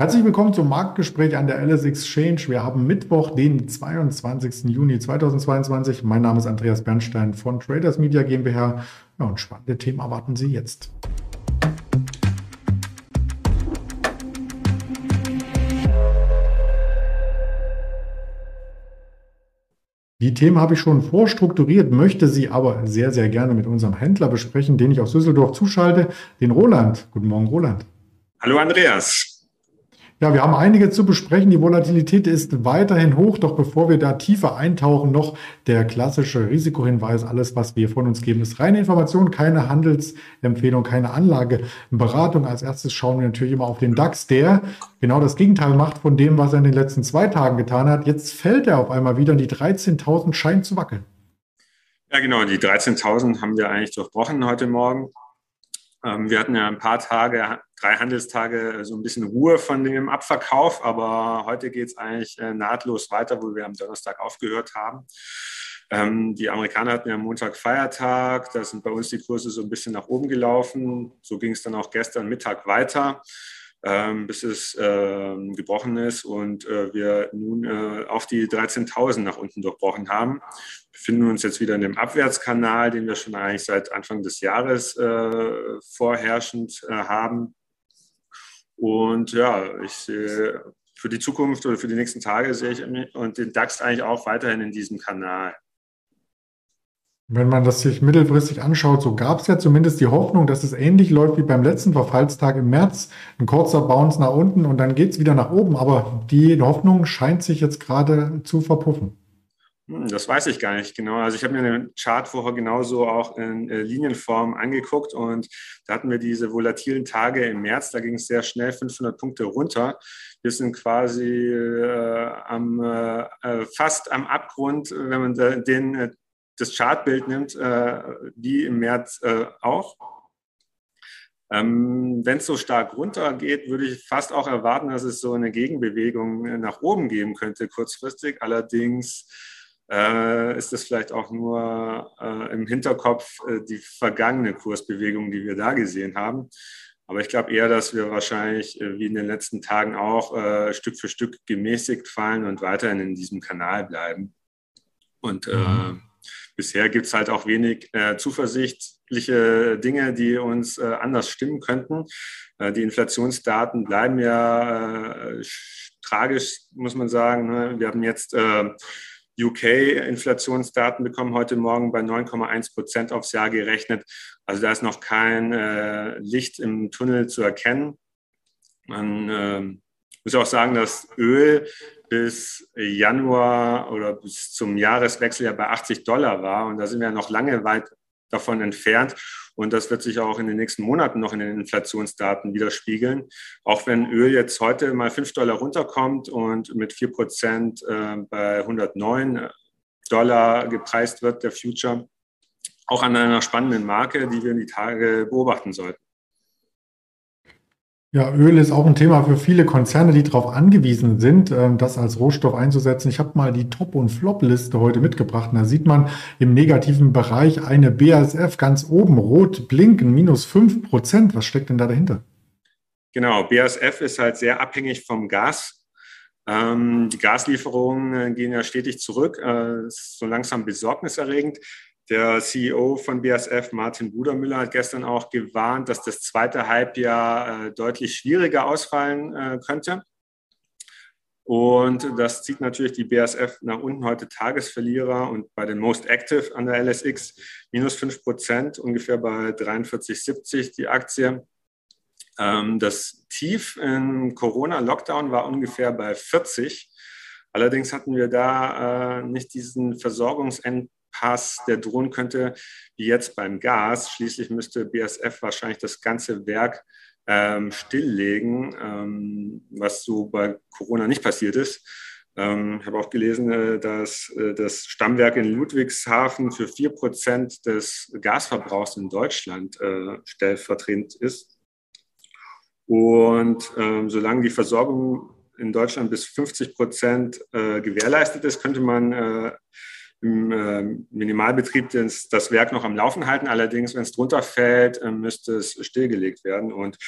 Herzlich willkommen zum Marktgespräch an der LS Exchange. Wir haben Mittwoch, den 22. Juni 2022. Mein Name ist Andreas Bernstein von Traders Media GmbH. Ja, und spannende Themen erwarten Sie jetzt. Die Themen habe ich schon vorstrukturiert, möchte sie aber sehr, sehr gerne mit unserem Händler besprechen, den ich aus Düsseldorf zuschalte, den Roland. Guten Morgen, Roland. Hallo, Andreas. Ja, wir haben einige zu besprechen. Die Volatilität ist weiterhin hoch. Doch bevor wir da tiefer eintauchen, noch der klassische Risikohinweis. Alles, was wir von uns geben, ist reine Information, keine Handelsempfehlung, keine Anlageberatung. Als erstes schauen wir natürlich immer auf den DAX, der genau das Gegenteil macht von dem, was er in den letzten zwei Tagen getan hat. Jetzt fällt er auf einmal wieder und die 13.000 scheint zu wackeln. Ja, genau. Die 13.000 haben wir eigentlich durchbrochen heute Morgen. Ähm, wir hatten ja ein paar Tage, drei Handelstage, so ein bisschen Ruhe von dem Abverkauf, aber heute geht es eigentlich äh, nahtlos weiter, wo wir am Donnerstag aufgehört haben. Ähm, die Amerikaner hatten ja am Montag Feiertag, da sind bei uns die Kurse so ein bisschen nach oben gelaufen. So ging es dann auch gestern Mittag weiter. Ähm, bis es äh, gebrochen ist und äh, wir nun äh, auf die 13.000 nach unten durchbrochen haben befinden uns jetzt wieder in dem Abwärtskanal, den wir schon eigentlich seit Anfang des Jahres äh, vorherrschend äh, haben. Und ja, ich sehe für die Zukunft oder für die nächsten Tage sehe ich und den DAX eigentlich auch weiterhin in diesem Kanal. Wenn man das sich mittelfristig anschaut, so gab es ja zumindest die Hoffnung, dass es ähnlich läuft wie beim letzten Verfallstag im März. Ein kurzer Bounce nach unten und dann geht es wieder nach oben. Aber die Hoffnung scheint sich jetzt gerade zu verpuffen. Hm, das weiß ich gar nicht genau. Also ich habe mir eine Chart vorher genauso auch in äh, Linienform angeguckt und da hatten wir diese volatilen Tage im März, da ging es sehr schnell 500 Punkte runter. Wir sind quasi äh, am, äh, äh, fast am Abgrund, wenn man den, äh, das Chartbild nimmt, äh, wie im März auch. Ähm, Wenn es so stark runtergeht, würde ich fast auch erwarten, dass es so eine Gegenbewegung nach oben geben könnte kurzfristig. Allerdings äh, ist das vielleicht auch nur äh, im Hinterkopf äh, die vergangene Kursbewegung, die wir da gesehen haben. Aber ich glaube eher, dass wir wahrscheinlich äh, wie in den letzten Tagen auch äh, Stück für Stück gemäßigt fallen und weiterhin in diesem Kanal bleiben. Und äh, mhm. Bisher gibt es halt auch wenig zuversichtliche Dinge, die uns anders stimmen könnten. die Inflationsdaten bleiben ja tragisch, muss man sagen. Ne? Wir haben jetzt UK-Inflationsdaten bekommen heute Morgen bei 9,1 Prozent aufs Jahr gerechnet. Also da ist noch kein äh, Licht im Tunnel zu erkennen. Man äh, muss auch sagen, dass Öl bis Januar oder bis zum Jahreswechsel ja bei 80 Dollar war. Und da sind wir noch lange weit davon entfernt. Und das wird sich auch in den nächsten Monaten noch in den Inflationsdaten widerspiegeln. Auch wenn Öl jetzt heute mal 5 Dollar runterkommt und mit 4 Prozent äh, bei 109 Dollar gepreist wird, der Future, auch an einer spannenden Marke, die wir in die Tage beobachten sollten. Ja, Öl ist auch ein Thema für viele Konzerne, die darauf angewiesen sind, ähm, das als Rohstoff einzusetzen. Ich habe mal die Top- und Flop-Liste heute mitgebracht. da sieht man im negativen Bereich eine BASF ganz oben, rot blinken, minus 5 Prozent. Was steckt denn da dahinter? Genau, BASF ist halt sehr abhängig vom Gas. Ähm, die Gaslieferungen äh, gehen ja stetig zurück, äh, so langsam besorgniserregend. Der CEO von BASF, Martin Budermüller, hat gestern auch gewarnt, dass das zweite Halbjahr äh, deutlich schwieriger ausfallen äh, könnte. Und das zieht natürlich die BASF nach unten heute Tagesverlierer und bei den Most Active an der LSX minus 5 Prozent, ungefähr bei 43,70 die Aktie. Ähm, das Tief im Corona-Lockdown war ungefähr bei 40. Allerdings hatten wir da äh, nicht diesen Versorgungsend Pass, der drohen könnte, wie jetzt beim Gas. Schließlich müsste BASF wahrscheinlich das ganze Werk ähm, stilllegen, ähm, was so bei Corona nicht passiert ist. Ähm, ich habe auch gelesen, äh, dass äh, das Stammwerk in Ludwigshafen für 4% des Gasverbrauchs in Deutschland äh, stellvertretend ist. Und ähm, solange die Versorgung in Deutschland bis 50 Prozent äh, gewährleistet ist, könnte man äh, im äh, Minimalbetrieb das, das, Werk noch am Laufen halten. Allerdings, wenn es drunter fällt, äh, müsste es stillgelegt werden. Und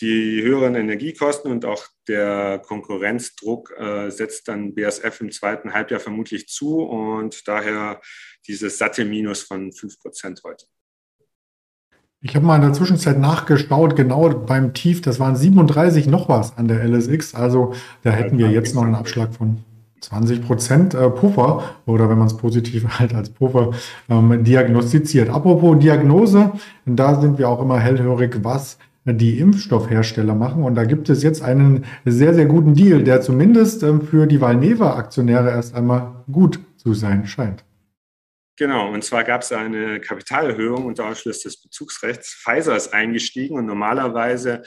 Die höheren Energiekosten und auch der Konkurrenzdruck äh, setzt dann BASF im zweiten Halbjahr vermutlich zu und daher dieses satte Minus von 5% heute. Ich habe mal in der Zwischenzeit nachgeschaut, genau beim Tief, das waren 37 noch was an der LSX, also da hätten wir jetzt noch einen Abschlag von 20 Prozent äh, Puffer oder wenn man es positiv halt als Puffer ähm, diagnostiziert. Apropos Diagnose, da sind wir auch immer hellhörig, was die Impfstoffhersteller machen. Und da gibt es jetzt einen sehr, sehr guten Deal, der zumindest ähm, für die Valneva-Aktionäre erst einmal gut zu sein scheint. Genau, und zwar gab es eine Kapitalerhöhung unter Ausschluss des Bezugsrechts. Pfizer ist eingestiegen und normalerweise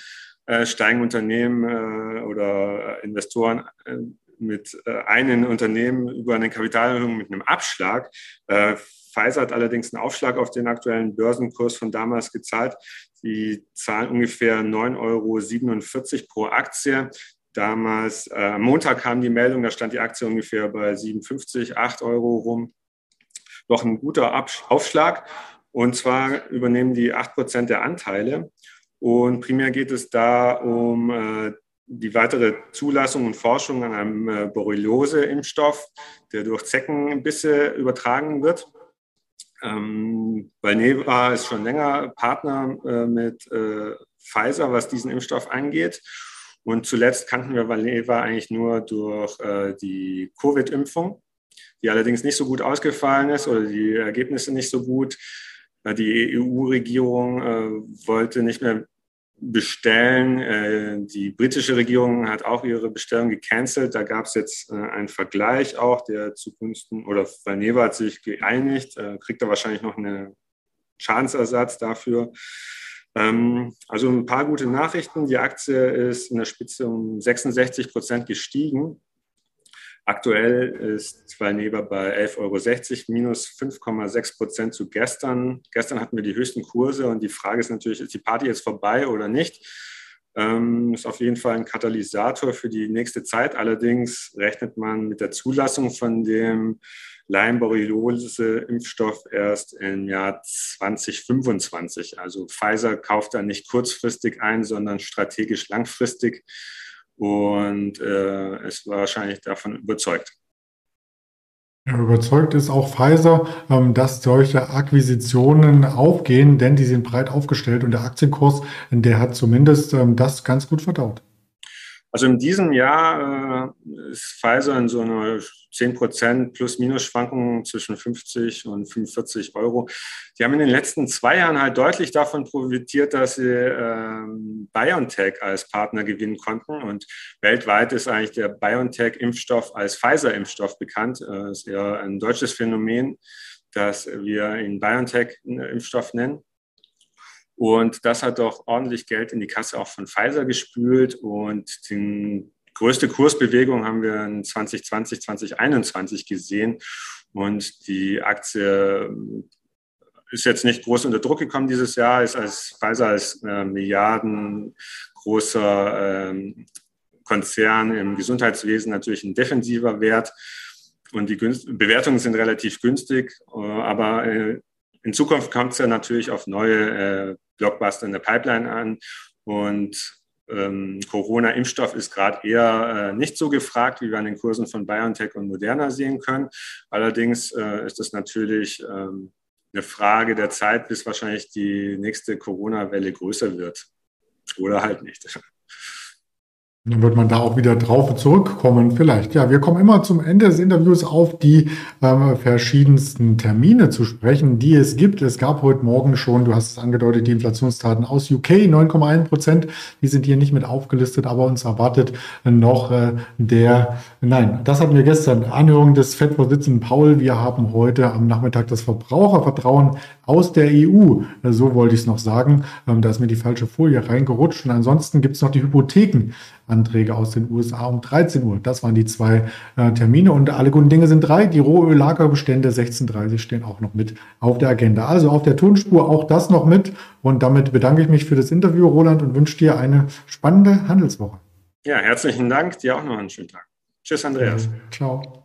äh, steigen Unternehmen äh, oder Investoren äh, mit äh, einem Unternehmen über eine Kapitalerhöhung mit einem Abschlag. Äh, Pfizer hat allerdings einen Aufschlag auf den aktuellen Börsenkurs von damals gezahlt. Die zahlen ungefähr 9,47 Euro pro Aktie. Damals, äh, am Montag kam die Meldung, da stand die Aktie ungefähr bei 57, 8 Euro rum. Doch ein guter Aufschlag. Und zwar übernehmen die 8 Prozent der Anteile. Und primär geht es da um äh, die weitere Zulassung und Forschung an einem äh, Borreliose-Impfstoff, der durch Zeckenbisse übertragen wird. Ähm, Valneva ist schon länger Partner äh, mit äh, Pfizer, was diesen Impfstoff angeht. Und zuletzt kannten wir Valneva eigentlich nur durch äh, die Covid-Impfung, die allerdings nicht so gut ausgefallen ist oder die Ergebnisse nicht so gut. Äh, die EU-Regierung äh, wollte nicht mehr bestellen. Äh, die britische Regierung hat auch ihre Bestellung gecancelt. Da gab es jetzt äh, einen Vergleich auch, der zugunsten, oder Valneva hat sich geeinigt, äh, kriegt da wahrscheinlich noch einen Schadensersatz dafür. Ähm, also ein paar gute Nachrichten. Die Aktie ist in der Spitze um 66 Prozent gestiegen. Aktuell ist Valneva bei 11,60 Euro, minus 5,6 Prozent zu gestern. Gestern hatten wir die höchsten Kurse und die Frage ist natürlich, ist die Party jetzt vorbei oder nicht? Ähm, ist auf jeden Fall ein Katalysator für die nächste Zeit. Allerdings rechnet man mit der Zulassung von dem Lyme-Borreliose-Impfstoff erst im Jahr 2025. Also Pfizer kauft da nicht kurzfristig ein, sondern strategisch langfristig und äh, ist wahrscheinlich davon überzeugt. Überzeugt ist auch Pfizer, ähm, dass solche Akquisitionen aufgehen, denn die sind breit aufgestellt und der Aktienkurs, der hat zumindest ähm, das ganz gut verdaut. Also in diesem Jahr äh, ist Pfizer in so einer 10% Plus-Minus-Schwankungen zwischen 50 und 45 Euro. Die haben in den letzten zwei Jahren halt deutlich davon profitiert, dass sie ähm, BioNTech als Partner gewinnen konnten. Und weltweit ist eigentlich der BioNTech-Impfstoff als Pfizer-Impfstoff bekannt. Das äh, ist eher ein deutsches Phänomen, dass wir ihn BioNTech-Impfstoff nennen. Und das hat doch ordentlich Geld in die Kasse auch von Pfizer gespült. Und die größte Kursbewegung haben wir in 2020, 2021 gesehen. Und die Aktie ist jetzt nicht groß unter Druck gekommen dieses Jahr, ist als Pfizer als äh, Milliarden großer äh, Konzern im Gesundheitswesen natürlich ein defensiver Wert. Und die Günst Bewertungen sind relativ günstig, äh, aber äh, in Zukunft kommt es ja natürlich auf neue äh, Blockbuster in der Pipeline an. Und ähm, Corona-Impfstoff ist gerade eher äh, nicht so gefragt, wie wir an den Kursen von BioNTech und Moderna sehen können. Allerdings äh, ist es natürlich ähm, eine Frage der Zeit, bis wahrscheinlich die nächste Corona-Welle größer wird. Oder halt nicht. Dann wird man da auch wieder drauf zurückkommen, vielleicht. Ja, wir kommen immer zum Ende des Interviews auf die äh, verschiedensten Termine zu sprechen, die es gibt. Es gab heute Morgen schon, du hast es angedeutet, die Inflationsdaten aus UK, 9,1 Prozent. Die sind hier nicht mit aufgelistet, aber uns erwartet noch äh, der, nein, das hatten wir gestern, Anhörung des FED-Vorsitzenden Paul. Wir haben heute am Nachmittag das Verbrauchervertrauen aus der EU. So wollte ich es noch sagen. Ähm, da ist mir die falsche Folie reingerutscht. Und ansonsten gibt es noch die Hypotheken. Anträge aus den USA um 13 Uhr. Das waren die zwei äh, Termine und alle guten Dinge sind drei. Die Rohöllagerbestände 16.30 stehen auch noch mit auf der Agenda. Also auf der Tonspur auch das noch mit. Und damit bedanke ich mich für das Interview, Roland, und wünsche dir eine spannende Handelswoche. Ja, herzlichen Dank. Dir auch noch einen schönen Tag. Tschüss, Andreas. Ciao.